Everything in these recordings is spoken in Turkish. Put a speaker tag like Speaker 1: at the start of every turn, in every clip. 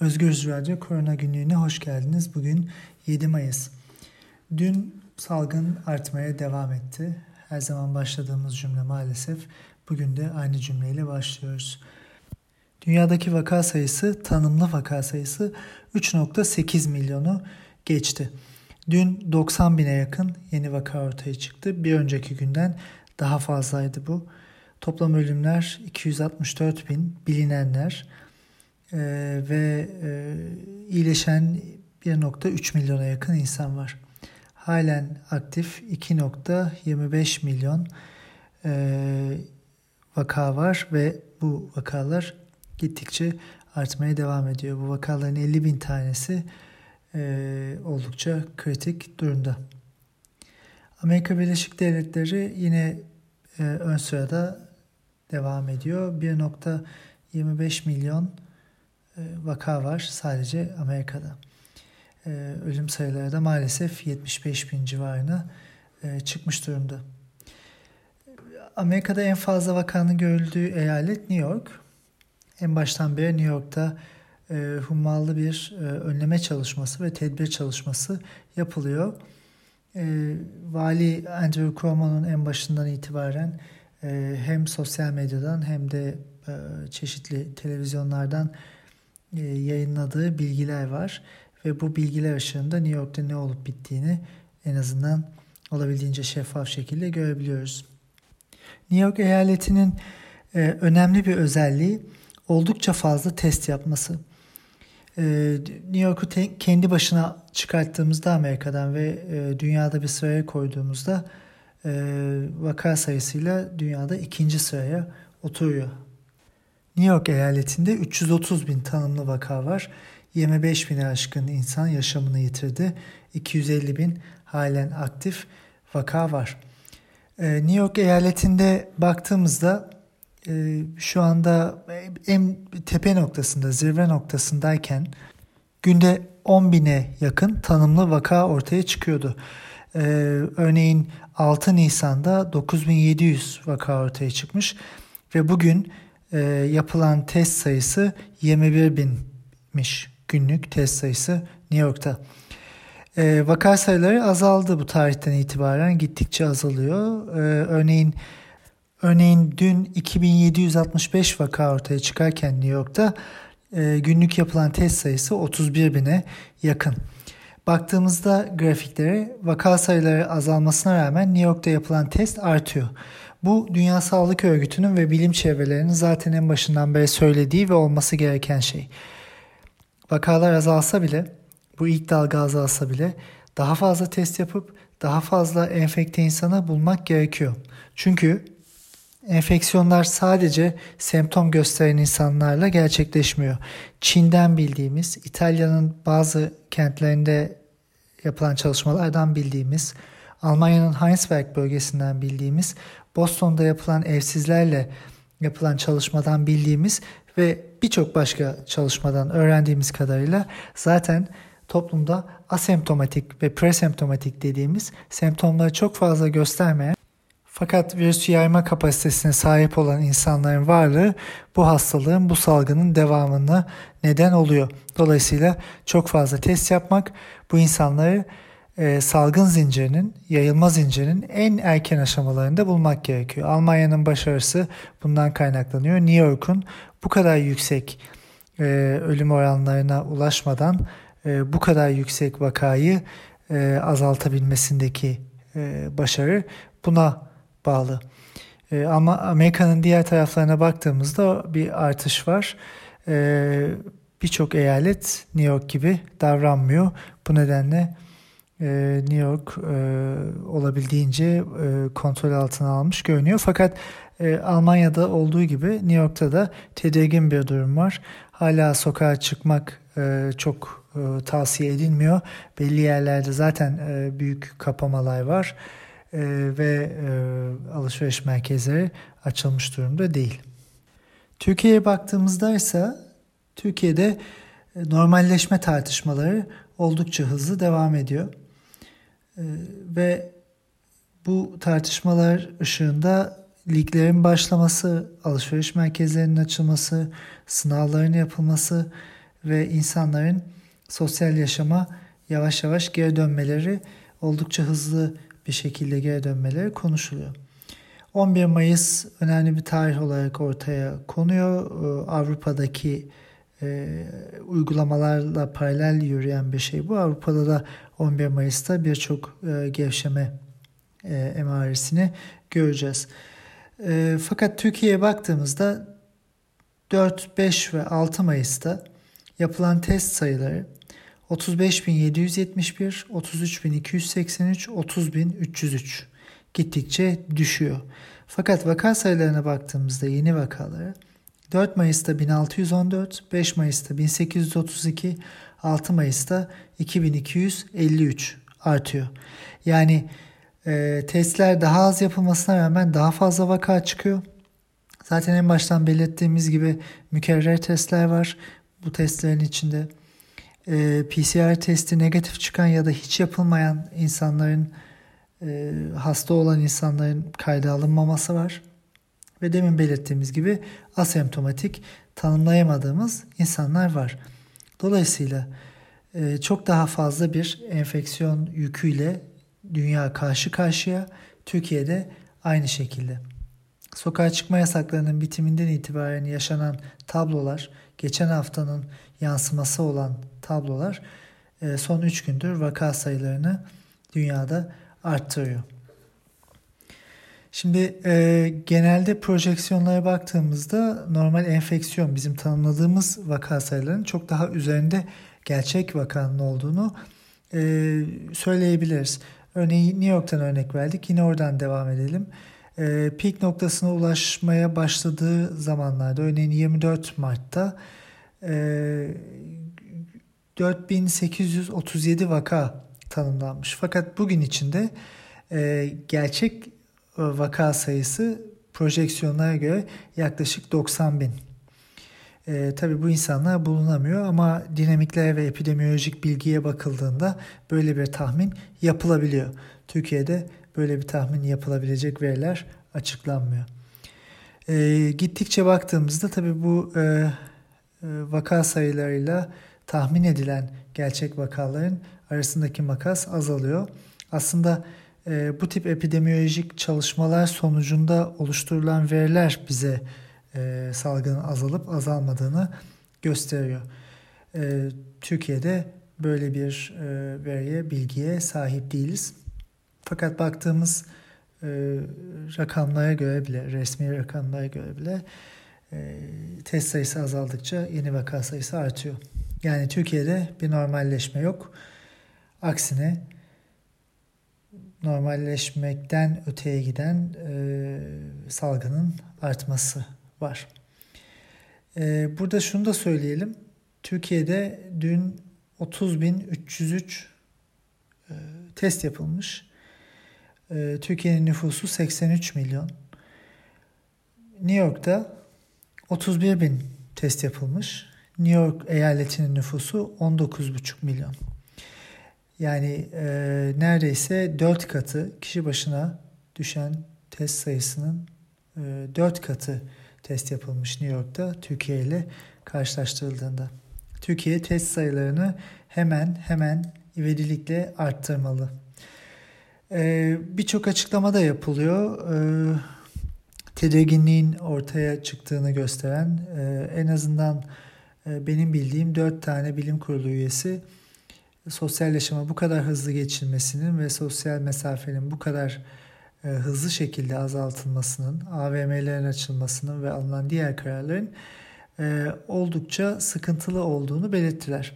Speaker 1: Özgür Radyo Korona Günlüğü'ne hoş geldiniz. Bugün 7 Mayıs. Dün salgın artmaya devam etti. Her zaman başladığımız cümle maalesef bugün de aynı cümleyle başlıyoruz. Dünyadaki vaka sayısı, tanımlı vaka sayısı 3.8 milyonu geçti. Dün 90 bine yakın yeni vaka ortaya çıktı. Bir önceki günden daha fazlaydı bu. Toplam ölümler 264 bin, bilinenler e, ve e, iyileşen 1.3 milyona yakın insan var. Halen aktif 2.25 milyon e, vaka var ve bu vakalar gittikçe artmaya devam ediyor. Bu vakaların 50 bin tanesi e, oldukça kritik durumda. Amerika Birleşik Devletleri yine e, ön sırada devam ediyor. 1.25 milyon vaka var sadece Amerika'da. E, ölüm sayıları da maalesef 75 bin civarına e, çıkmış durumda. Amerika'da en fazla vakanın görüldüğü eyalet New York. En baştan beri New York'ta e, hummalı bir e, önleme çalışması ve tedbir çalışması yapılıyor. E, Vali Andrew Cuomo'nun en başından itibaren e, hem sosyal medyadan hem de e, çeşitli televizyonlardan e, yayınladığı bilgiler var. Ve bu bilgiler ışığında New York'ta ne olup bittiğini en azından olabildiğince şeffaf şekilde görebiliyoruz. New York eyaletinin e, önemli bir özelliği oldukça fazla test yapması. E, New York'u kendi başına çıkarttığımızda Amerika'dan ve e, dünyada bir sıraya koyduğumuzda e, vaka sayısıyla dünyada ikinci sıraya oturuyor. New York eyaletinde 330 bin tanımlı vaka var. 25 bine aşkın insan yaşamını yitirdi. 250 bin halen aktif vaka var. Ee, New York eyaletinde baktığımızda e, şu anda en tepe noktasında, zirve noktasındayken günde 10 bine yakın tanımlı vaka ortaya çıkıyordu. Ee, örneğin 6 Nisan'da 9700 vaka ortaya çıkmış ve bugün e, yapılan test sayısı 21 binmiş günlük test sayısı New York'ta. E, vaka sayıları azaldı bu tarihten itibaren gittikçe azalıyor. E, örneğin örneğin dün 2765 vaka ortaya çıkarken New York'ta e, günlük yapılan test sayısı 31 bine yakın. Baktığımızda grafiklere vaka sayıları azalmasına rağmen New York'ta yapılan test artıyor. Bu Dünya Sağlık Örgütü'nün ve bilim çevrelerinin zaten en başından beri söylediği ve olması gereken şey. Vakalar azalsa bile, bu ilk dalga azalsa bile daha fazla test yapıp daha fazla enfekte insana bulmak gerekiyor. Çünkü enfeksiyonlar sadece semptom gösteren insanlarla gerçekleşmiyor. Çin'den bildiğimiz, İtalya'nın bazı kentlerinde yapılan çalışmalardan bildiğimiz, Almanya'nın Heinsberg bölgesinden bildiğimiz, Boston'da yapılan evsizlerle yapılan çalışmadan bildiğimiz ve birçok başka çalışmadan öğrendiğimiz kadarıyla zaten toplumda asemptomatik ve presemptomatik dediğimiz semptomları çok fazla göstermeyen fakat virüs yayma kapasitesine sahip olan insanların varlığı bu hastalığın, bu salgının devamına neden oluyor. Dolayısıyla çok fazla test yapmak bu insanları e, salgın zincirinin, yayılma zincirinin en erken aşamalarında bulmak gerekiyor. Almanya'nın başarısı bundan kaynaklanıyor. New York'un bu kadar yüksek e, ölüm oranlarına ulaşmadan e, bu kadar yüksek vakayı azaltabilmesindeki başarı buna bağlı. Ama Amerika'nın diğer taraflarına baktığımızda bir artış var. E, Birçok eyalet New York gibi davranmıyor. Bu nedenle e, New York e, olabildiğince e, kontrol altına almış görünüyor. Fakat e, Almanya'da olduğu gibi New York'ta da tedirgin bir durum var. Hala sokağa çıkmak çok tavsiye edilmiyor. Belli yerlerde zaten büyük kapamalar var ve alışveriş merkezleri açılmış durumda değil. Türkiye'ye baktığımızda ise Türkiye'de normalleşme tartışmaları oldukça hızlı devam ediyor. E, ve bu tartışmalar ışığında liglerin başlaması, alışveriş merkezlerinin açılması, sınavların yapılması ve insanların sosyal yaşama yavaş yavaş geri dönmeleri oldukça hızlı bir şekilde geri dönmeleri konuşuluyor. 11 Mayıs önemli bir tarih olarak ortaya konuyor. Ee, Avrupa'daki e, uygulamalarla paralel yürüyen bir şey bu. Avrupa'da da 11 Mayıs'ta birçok e, gevşeme e, emaresini göreceğiz. E, fakat Türkiye'ye baktığımızda 4, 5 ve 6 Mayıs'ta yapılan test sayıları 35.771, 33.283, 30.303 gittikçe düşüyor. Fakat vaka sayılarına baktığımızda yeni vakaları 4 Mayıs'ta 1614, 5 Mayıs'ta 1832, 6 Mayıs'ta 2253 artıyor. Yani e, testler daha az yapılmasına rağmen daha fazla vaka çıkıyor. Zaten en baştan belirttiğimiz gibi mükerrer testler var bu testlerin içinde. E, PCR testi negatif çıkan ya da hiç yapılmayan insanların e, hasta olan insanların kayda alınmaması var. Ve demin belirttiğimiz gibi asemptomatik tanımlayamadığımız insanlar var. Dolayısıyla e, çok daha fazla bir enfeksiyon yüküyle dünya karşı karşıya. Türkiye'de aynı şekilde. Sokağa çıkma yasaklarının bitiminden itibaren yaşanan tablolar, geçen haftanın yansıması olan tablolar e, son 3 gündür vaka sayılarını dünyada arttırıyor. Şimdi e, genelde projeksiyonlara baktığımızda normal enfeksiyon bizim tanımladığımız vaka sayılarının çok daha üzerinde gerçek vakanın olduğunu e, söyleyebiliriz. Örneğin New York'tan örnek verdik. Yine oradan devam edelim. E, peak noktasına ulaşmaya başladığı zamanlarda örneğin 24 Mart'ta e, 4837 vaka tanımlanmış. Fakat bugün içinde e, gerçek vaka sayısı projeksiyonlara göre yaklaşık 90 bin. E, tabii bu insanlar bulunamıyor ama dinamikler ve epidemiolojik bilgiye bakıldığında böyle bir tahmin yapılabiliyor. Türkiye'de böyle bir tahmin yapılabilecek veriler açıklanmıyor. E, gittikçe baktığımızda tabii bu e, e, vaka sayılarıyla tahmin edilen gerçek vakaların arasındaki makas azalıyor. Aslında e, bu tip epidemiolojik çalışmalar sonucunda oluşturulan veriler bize e, salgının azalıp azalmadığını gösteriyor. E, Türkiye'de böyle bir e, veriye, bilgiye sahip değiliz. Fakat baktığımız e, rakamlara göre bile, resmi rakamlara göre bile e, test sayısı azaldıkça yeni vaka sayısı artıyor. Yani Türkiye'de bir normalleşme yok. Aksine normalleşmekten öteye giden e, salgının artması var. E, burada şunu da söyleyelim. Türkiye'de dün 30.303 e, test yapılmış. E, Türkiye'nin nüfusu 83 milyon. New York'ta 31 bin test yapılmış. New York eyaletinin nüfusu 19,5 milyon. Yani e, neredeyse 4 katı kişi başına düşen test sayısının e, 4 katı test yapılmış New York'ta Türkiye ile karşılaştırıldığında. Türkiye test sayılarını hemen hemen ivedilikle arttırmalı. Ee, Birçok açıklama da yapılıyor. Ee, tedirginliğin ortaya çıktığını gösteren e, en azından e, benim bildiğim dört tane bilim kurulu üyesi sosyal bu kadar hızlı geçilmesinin ve sosyal mesafenin bu kadar e, hızlı şekilde azaltılmasının, AVM'lerin açılmasının ve alınan diğer kararların e, oldukça sıkıntılı olduğunu belirttiler.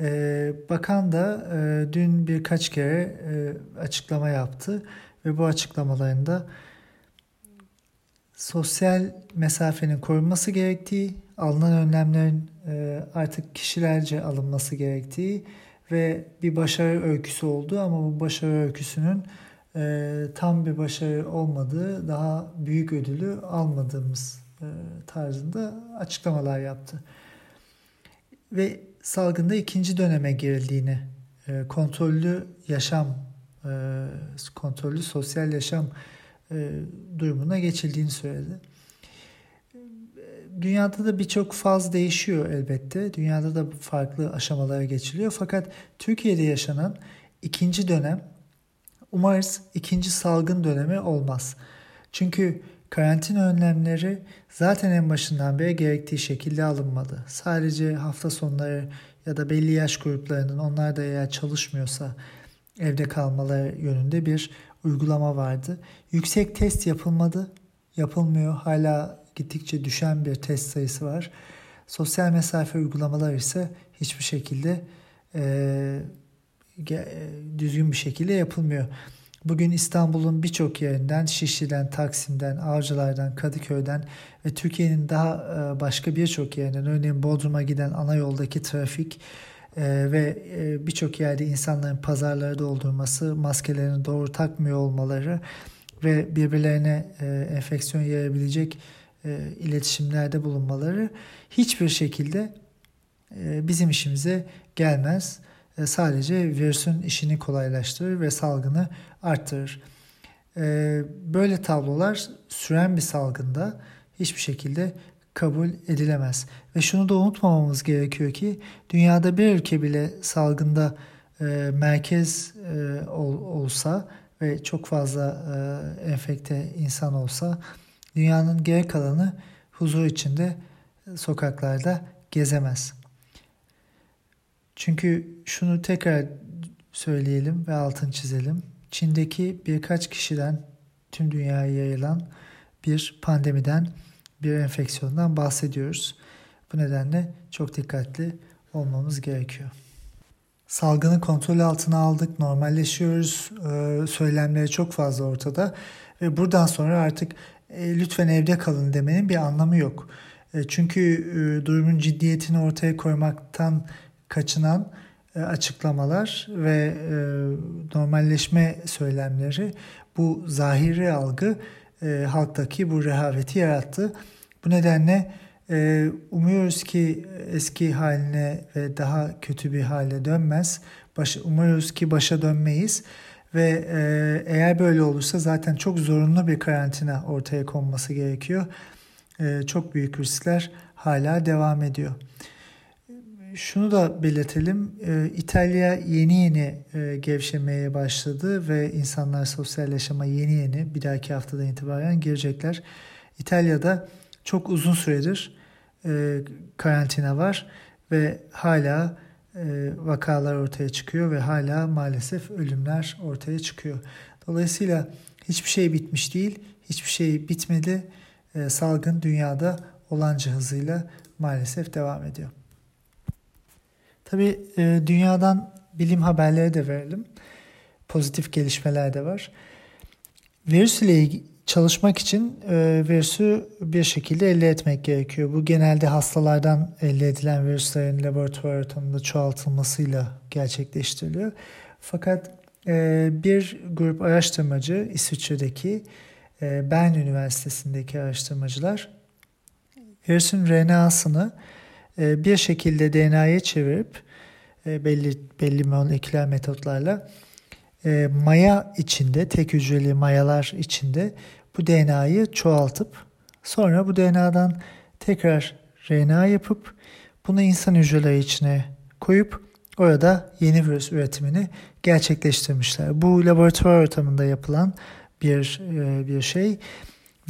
Speaker 1: E, bakan da e, dün birkaç kere e, açıklama yaptı ve bu açıklamalarında sosyal mesafenin korunması gerektiği, alınan önlemlerin e, artık kişilerce alınması gerektiği ve bir başarı öyküsü oldu ama bu başarı öyküsünün e, tam bir başarı olmadığı, daha büyük ödülü almadığımız e, tarzında açıklamalar yaptı. Ve salgında ikinci döneme girildiğini, e, kontrollü yaşam, e, kontrollü sosyal yaşam e, durumuna geçildiğini söyledi. Dünyada da birçok faz değişiyor elbette. Dünyada da farklı aşamalara geçiliyor. Fakat Türkiye'de yaşanan ikinci dönem umarız ikinci salgın dönemi olmaz. Çünkü karantina önlemleri zaten en başından beri gerektiği şekilde alınmadı. Sadece hafta sonları ya da belli yaş gruplarının onlar da eğer çalışmıyorsa evde kalmaları yönünde bir uygulama vardı. Yüksek test yapılmadı, yapılmıyor. Hala gittikçe düşen bir test sayısı var. Sosyal mesafe uygulamalar ise hiçbir şekilde e, düzgün bir şekilde yapılmıyor. Bugün İstanbul'un birçok yerinden, Şişli'den, Taksim'den, Avcılar'dan, Kadıköy'den ve Türkiye'nin daha başka birçok yerinden, örneğin Bodrum'a giden ana yoldaki trafik ve birçok yerde insanların pazarları doldurması, maskelerini doğru takmıyor olmaları ve birbirlerine enfeksiyon yayabilecek iletişimlerde bulunmaları hiçbir şekilde bizim işimize gelmez. E, sadece virüsün işini kolaylaştırır ve salgını arttırır. E, böyle tablolar süren bir salgında hiçbir şekilde kabul edilemez. Ve şunu da unutmamamız gerekiyor ki dünyada bir ülke bile salgında e, merkez olsa ve çok fazla enfekte insan olsa dünyanın geri kalanı huzur içinde sokaklarda gezemez. Çünkü şunu tekrar söyleyelim ve altın çizelim. Çin'deki birkaç kişiden tüm dünyaya yayılan bir pandemiden, bir enfeksiyondan bahsediyoruz. Bu nedenle çok dikkatli olmamız gerekiyor. Salgını kontrol altına aldık, normalleşiyoruz. Ee, söylemleri çok fazla ortada ve buradan sonra artık e, lütfen evde kalın demenin bir anlamı yok. E, çünkü e, durumun ciddiyetini ortaya koymaktan kaçınan açıklamalar ve normalleşme söylemleri bu zahiri algı halktaki bu rehaveti yarattı. Bu nedenle umuyoruz ki eski haline ve daha kötü bir hale dönmez. Umuyoruz ki başa dönmeyiz ve eğer böyle olursa zaten çok zorunlu bir karantina ortaya konması gerekiyor. çok büyük riskler hala devam ediyor şunu da belirtelim. E, İtalya yeni yeni e, gevşemeye başladı ve insanlar sosyal yaşama yeni yeni bir dahaki haftadan itibaren girecekler. İtalya'da çok uzun süredir e, karantina var ve hala vakalar ortaya çıkıyor ve hala maalesef ölümler ortaya çıkıyor. Dolayısıyla hiçbir şey bitmiş değil, hiçbir şey bitmedi. Salgın dünyada olanca hızıyla maalesef devam ediyor. Tabii e, dünyadan bilim haberleri de verelim. Pozitif gelişmeler de var. Virüs ile çalışmak için e, virüsü bir şekilde elde etmek gerekiyor. Bu genelde hastalardan elde edilen virüslerin laboratuvar ortamında çoğaltılmasıyla gerçekleştiriliyor. Fakat e, bir grup araştırmacı İsviçre'deki e, Bern Üniversitesi'ndeki araştırmacılar virüsün RNA'sını bir şekilde DNA'ya çevirip belli belli moleküler metotlarla maya içinde tek hücreli mayalar içinde bu DNA'yı çoğaltıp sonra bu DNA'dan tekrar RNA yapıp bunu insan hücreleri içine koyup orada yeni virüs üretimini gerçekleştirmişler. Bu laboratuvar ortamında yapılan bir bir şey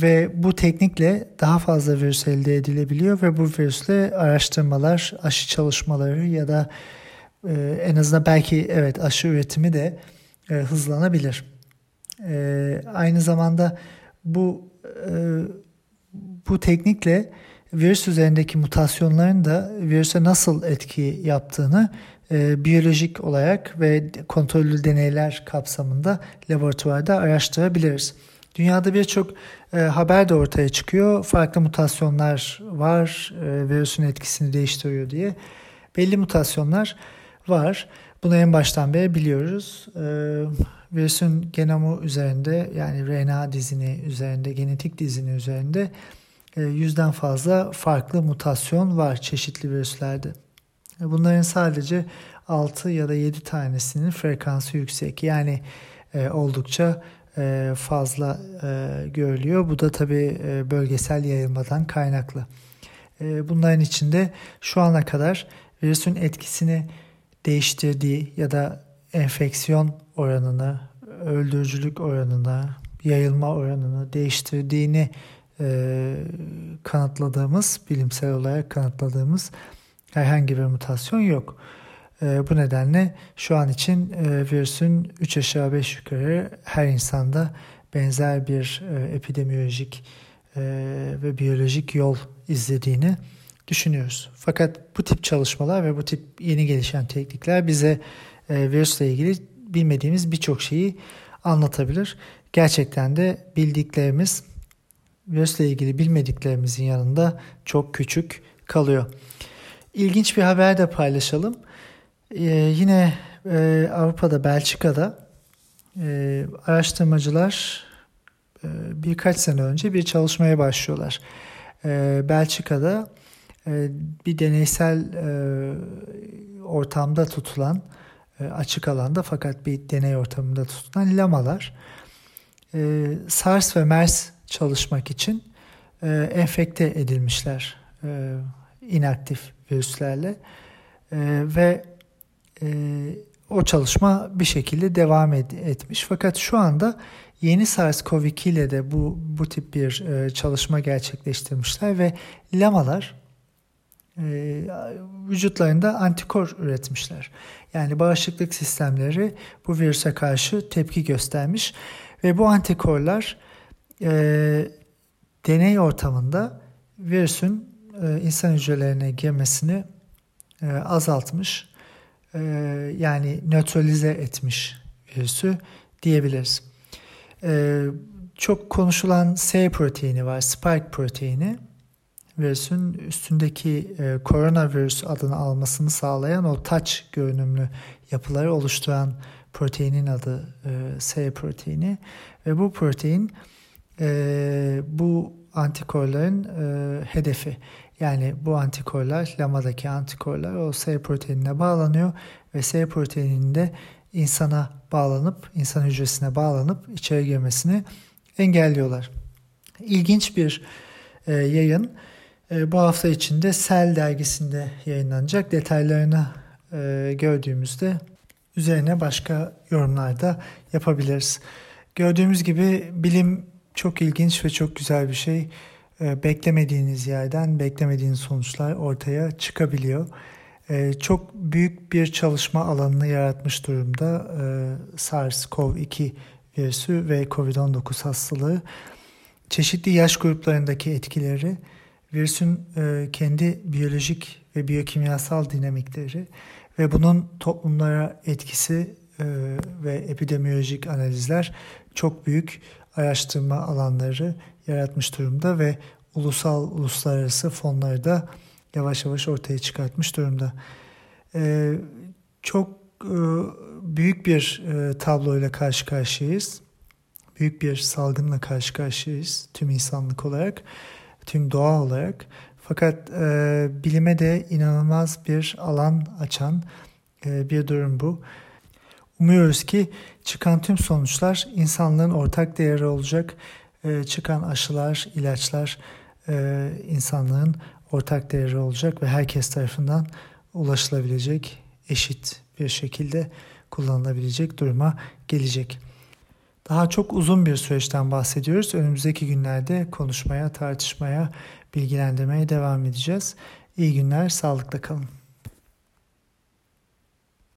Speaker 1: ve bu teknikle daha fazla virüs elde edilebiliyor ve bu virüsle araştırmalar, aşı çalışmaları ya da e, en azından belki evet aşı üretimi de e, hızlanabilir. E, aynı zamanda bu e, bu teknikle virüs üzerindeki mutasyonların da virüse nasıl etki yaptığını e, biyolojik olarak ve kontrollü deneyler kapsamında laboratuvarda araştırabiliriz. Dünyada birçok e, haber de ortaya çıkıyor. Farklı mutasyonlar var, e, virüsün etkisini değiştiriyor diye. Belli mutasyonlar var. Bunu en baştan beri biliyoruz. E, virüsün genomu üzerinde yani RNA dizini üzerinde, genetik dizini üzerinde e, yüzden fazla farklı mutasyon var çeşitli virüslerde. E, bunların sadece 6 ya da 7 tanesinin frekansı yüksek. Yani e, oldukça fazla görülüyor. Bu da tabii bölgesel yayılmadan kaynaklı. Bunların içinde şu ana kadar virüsün etkisini değiştirdiği ya da enfeksiyon oranını, öldürücülük oranını, yayılma oranını değiştirdiğini e, kanıtladığımız, bilimsel olarak kanıtladığımız herhangi bir mutasyon yok. E, bu nedenle şu an için e, virüsün 3 aşağı 5 yukarı her insanda benzer bir e, epidemiyolojik e, ve biyolojik yol izlediğini düşünüyoruz. Fakat bu tip çalışmalar ve bu tip yeni gelişen teknikler bize e, virüsle ilgili bilmediğimiz birçok şeyi anlatabilir. Gerçekten de bildiklerimiz virüsle ilgili bilmediklerimizin yanında çok küçük kalıyor. İlginç bir haber de paylaşalım. Ee, yine e, Avrupa'da, Belçika'da e, araştırmacılar e, birkaç sene önce bir çalışmaya başlıyorlar. E, Belçika'da bir deneysel e, ortamda tutulan, e, açık alanda fakat bir deney ortamında tutulan lamalar e, SARS ve MERS çalışmak için e, enfekte edilmişler e, inaktif virüslerle e, ve e, o çalışma bir şekilde devam et, etmiş. Fakat şu anda yeni SARS-CoV-2 ile de bu bu tip bir e, çalışma gerçekleştirmişler ve lamalar e, vücutlarında antikor üretmişler. Yani bağışıklık sistemleri bu virüse karşı tepki göstermiş ve bu antikorlar e, deney ortamında virüsün e, insan hücrelerine girmesini e, azaltmış e, yani nötralize etmiş virüsü diyebiliriz. E, çok konuşulan S proteini var, spike proteini virüsün üstündeki e, koronavirüs adını almasını sağlayan o touch görünümlü yapıları oluşturan proteinin adı e, S proteini ve bu protein e, bu antikorların e, hedefi. Yani bu antikorlar, lamadaki antikorlar o S proteinine bağlanıyor ve S proteininde insana bağlanıp, insan hücresine bağlanıp içeri girmesini engelliyorlar. İlginç bir e, yayın. E, bu hafta içinde Cell dergisinde yayınlanacak. Detaylarını e, gördüğümüzde üzerine başka yorumlar da yapabiliriz. Gördüğümüz gibi bilim çok ilginç ve çok güzel bir şey. E, beklemediğiniz yerden beklemediğiniz sonuçlar ortaya çıkabiliyor. E, çok büyük bir çalışma alanını yaratmış durumda e, SARS-CoV-2 virüsü ve COVID-19 hastalığı. Çeşitli yaş gruplarındaki etkileri, virüsün kendi biyolojik ve biyokimyasal dinamikleri ve bunun toplumlara etkisi ve epidemiolojik analizler çok büyük araştırma alanları yaratmış durumda ve ulusal uluslararası fonları da yavaş yavaş ortaya çıkartmış durumda. Ee, çok e, büyük bir e, tabloyla karşı karşıyayız. Büyük bir salgınla karşı karşıyayız tüm insanlık olarak, tüm doğa olarak. Fakat e, bilime de inanılmaz bir alan açan e, bir durum bu. Umuyoruz ki çıkan tüm sonuçlar insanlığın ortak değeri olacak. E, çıkan aşılar, ilaçlar e, insanlığın ortak değeri olacak ve herkes tarafından ulaşılabilecek, eşit bir şekilde kullanılabilecek duruma gelecek. Daha çok uzun bir süreçten bahsediyoruz. Önümüzdeki günlerde konuşmaya, tartışmaya, bilgilendirmeye devam edeceğiz. İyi günler, sağlıkla kalın.